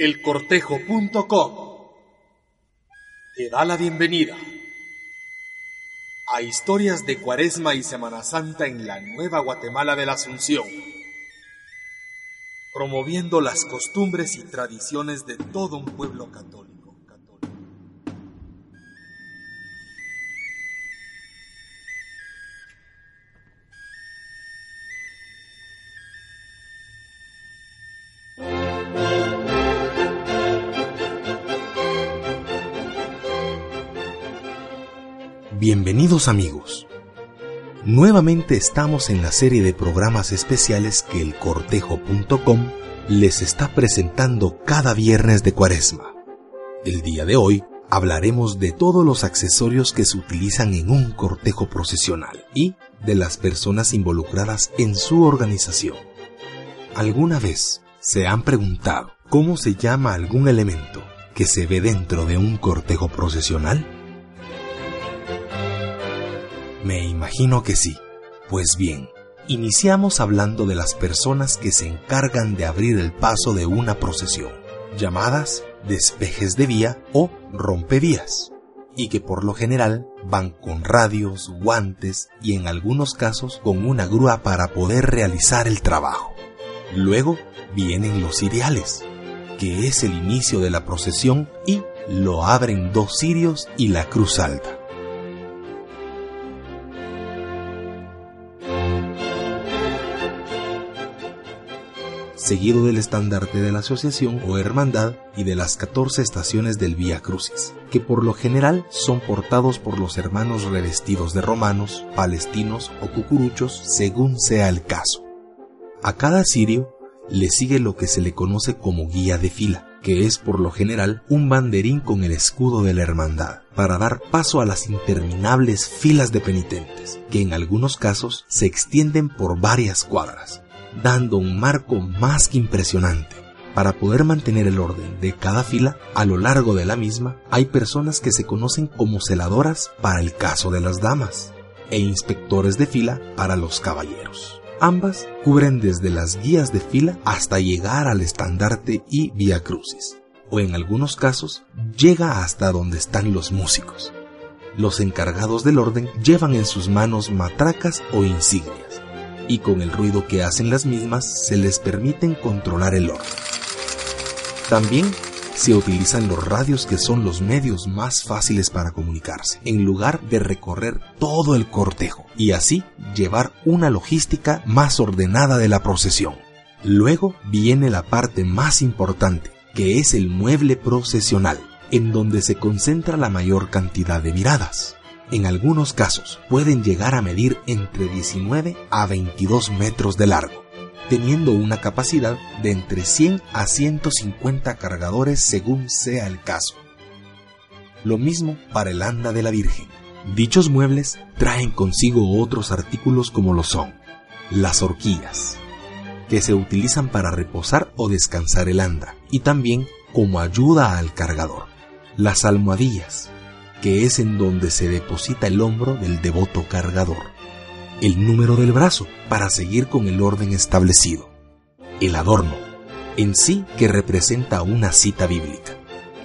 elcortejo.com te da la bienvenida a historias de Cuaresma y Semana Santa en la Nueva Guatemala de la Asunción, promoviendo las costumbres y tradiciones de todo un pueblo católico. Bienvenidos amigos. Nuevamente estamos en la serie de programas especiales que el cortejo.com les está presentando cada viernes de cuaresma. El día de hoy hablaremos de todos los accesorios que se utilizan en un cortejo procesional y de las personas involucradas en su organización. ¿Alguna vez se han preguntado cómo se llama algún elemento que se ve dentro de un cortejo procesional? Me imagino que sí. Pues bien, iniciamos hablando de las personas que se encargan de abrir el paso de una procesión, llamadas despejes de vía o rompevías, y que por lo general van con radios, guantes y en algunos casos con una grúa para poder realizar el trabajo. Luego vienen los ideales, que es el inicio de la procesión y lo abren dos cirios y la cruz alta. Seguido del estandarte de la asociación o hermandad y de las 14 estaciones del Vía Crucis, que por lo general son portados por los hermanos revestidos de romanos, palestinos o cucuruchos según sea el caso. A cada sirio le sigue lo que se le conoce como guía de fila, que es por lo general un banderín con el escudo de la hermandad, para dar paso a las interminables filas de penitentes, que en algunos casos se extienden por varias cuadras, dando un marco más que impresionante. Para poder mantener el orden de cada fila, a lo largo de la misma, hay personas que se conocen como celadoras para el caso de las damas e inspectores de fila para los caballeros. Ambas cubren desde las guías de fila hasta llegar al estandarte y vía crucis, o en algunos casos llega hasta donde están los músicos. Los encargados del orden llevan en sus manos matracas o insignias, y con el ruido que hacen las mismas se les permiten controlar el orden. También se utilizan los radios que son los medios más fáciles para comunicarse, en lugar de recorrer todo el cortejo y así llevar una logística más ordenada de la procesión. Luego viene la parte más importante, que es el mueble procesional, en donde se concentra la mayor cantidad de miradas en algunos casos pueden llegar a medir entre 19 a 22 metros de largo, teniendo una capacidad de entre 100 a 150 cargadores según sea el caso. Lo mismo para el anda de la Virgen. Dichos muebles traen consigo otros artículos como lo son las horquillas, que se utilizan para reposar o descansar el anda, y también como ayuda al cargador, las almohadillas, que es en donde se deposita el hombro del devoto cargador, el número del brazo para seguir con el orden establecido, el adorno, en sí que representa una cita bíblica,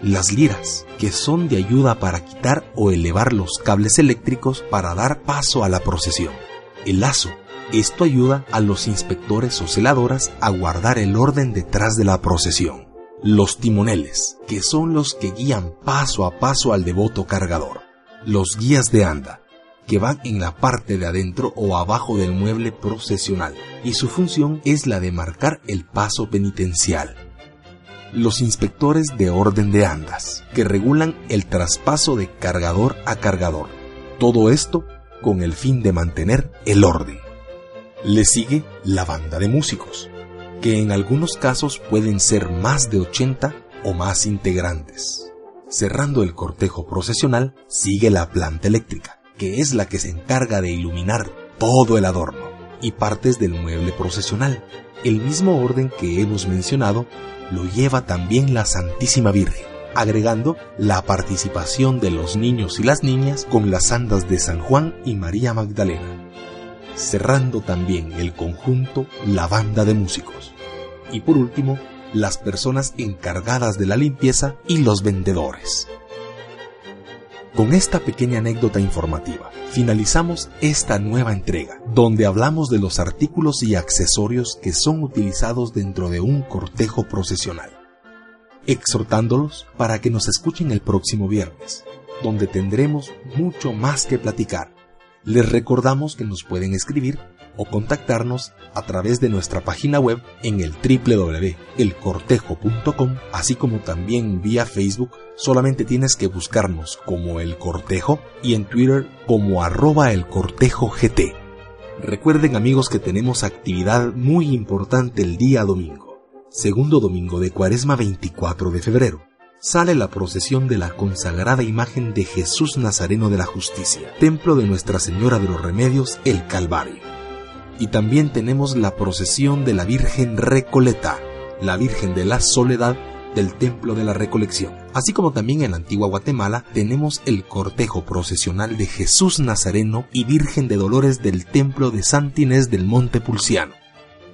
las liras, que son de ayuda para quitar o elevar los cables eléctricos para dar paso a la procesión, el lazo, esto ayuda a los inspectores o celadoras a guardar el orden detrás de la procesión los timoneles, que son los que guían paso a paso al devoto cargador, los guías de anda, que van en la parte de adentro o abajo del mueble procesional, y su función es la de marcar el paso penitencial. Los inspectores de orden de andas, que regulan el traspaso de cargador a cargador. Todo esto con el fin de mantener el orden. Le sigue la banda de músicos, que en algunos casos pueden ser más de 80 o más integrantes. Cerrando el cortejo procesional sigue la planta eléctrica, que es la que se encarga de iluminar todo el adorno y partes del mueble procesional. El mismo orden que hemos mencionado lo lleva también la Santísima Virgen, agregando la participación de los niños y las niñas con las andas de San Juan y María Magdalena. Cerrando también el conjunto la banda de músicos y por último, las personas encargadas de la limpieza y los vendedores. Con esta pequeña anécdota informativa, finalizamos esta nueva entrega, donde hablamos de los artículos y accesorios que son utilizados dentro de un cortejo procesional, exhortándolos para que nos escuchen el próximo viernes, donde tendremos mucho más que platicar. Les recordamos que nos pueden escribir o contactarnos a través de nuestra página web en el www.elcortejo.com, así como también vía Facebook. Solamente tienes que buscarnos como El Cortejo y en Twitter como arroba el cortejo GT. Recuerden amigos que tenemos actividad muy importante el día domingo, segundo domingo de cuaresma 24 de febrero sale la procesión de la consagrada imagen de Jesús Nazareno de la Justicia, templo de Nuestra Señora de los Remedios, el Calvario y también tenemos la procesión de la Virgen Recoleta, la Virgen de la Soledad del Templo de la Recolección. Así como también en la antigua Guatemala tenemos el cortejo procesional de Jesús Nazareno y Virgen de Dolores del Templo de Santa Inés del Monte Pulciano.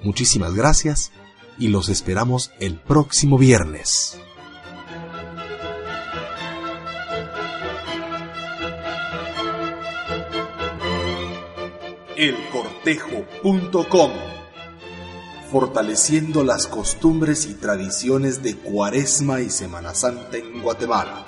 Muchísimas gracias y los esperamos el próximo viernes. elcortejo.com, fortaleciendo las costumbres y tradiciones de Cuaresma y Semana Santa en Guatemala.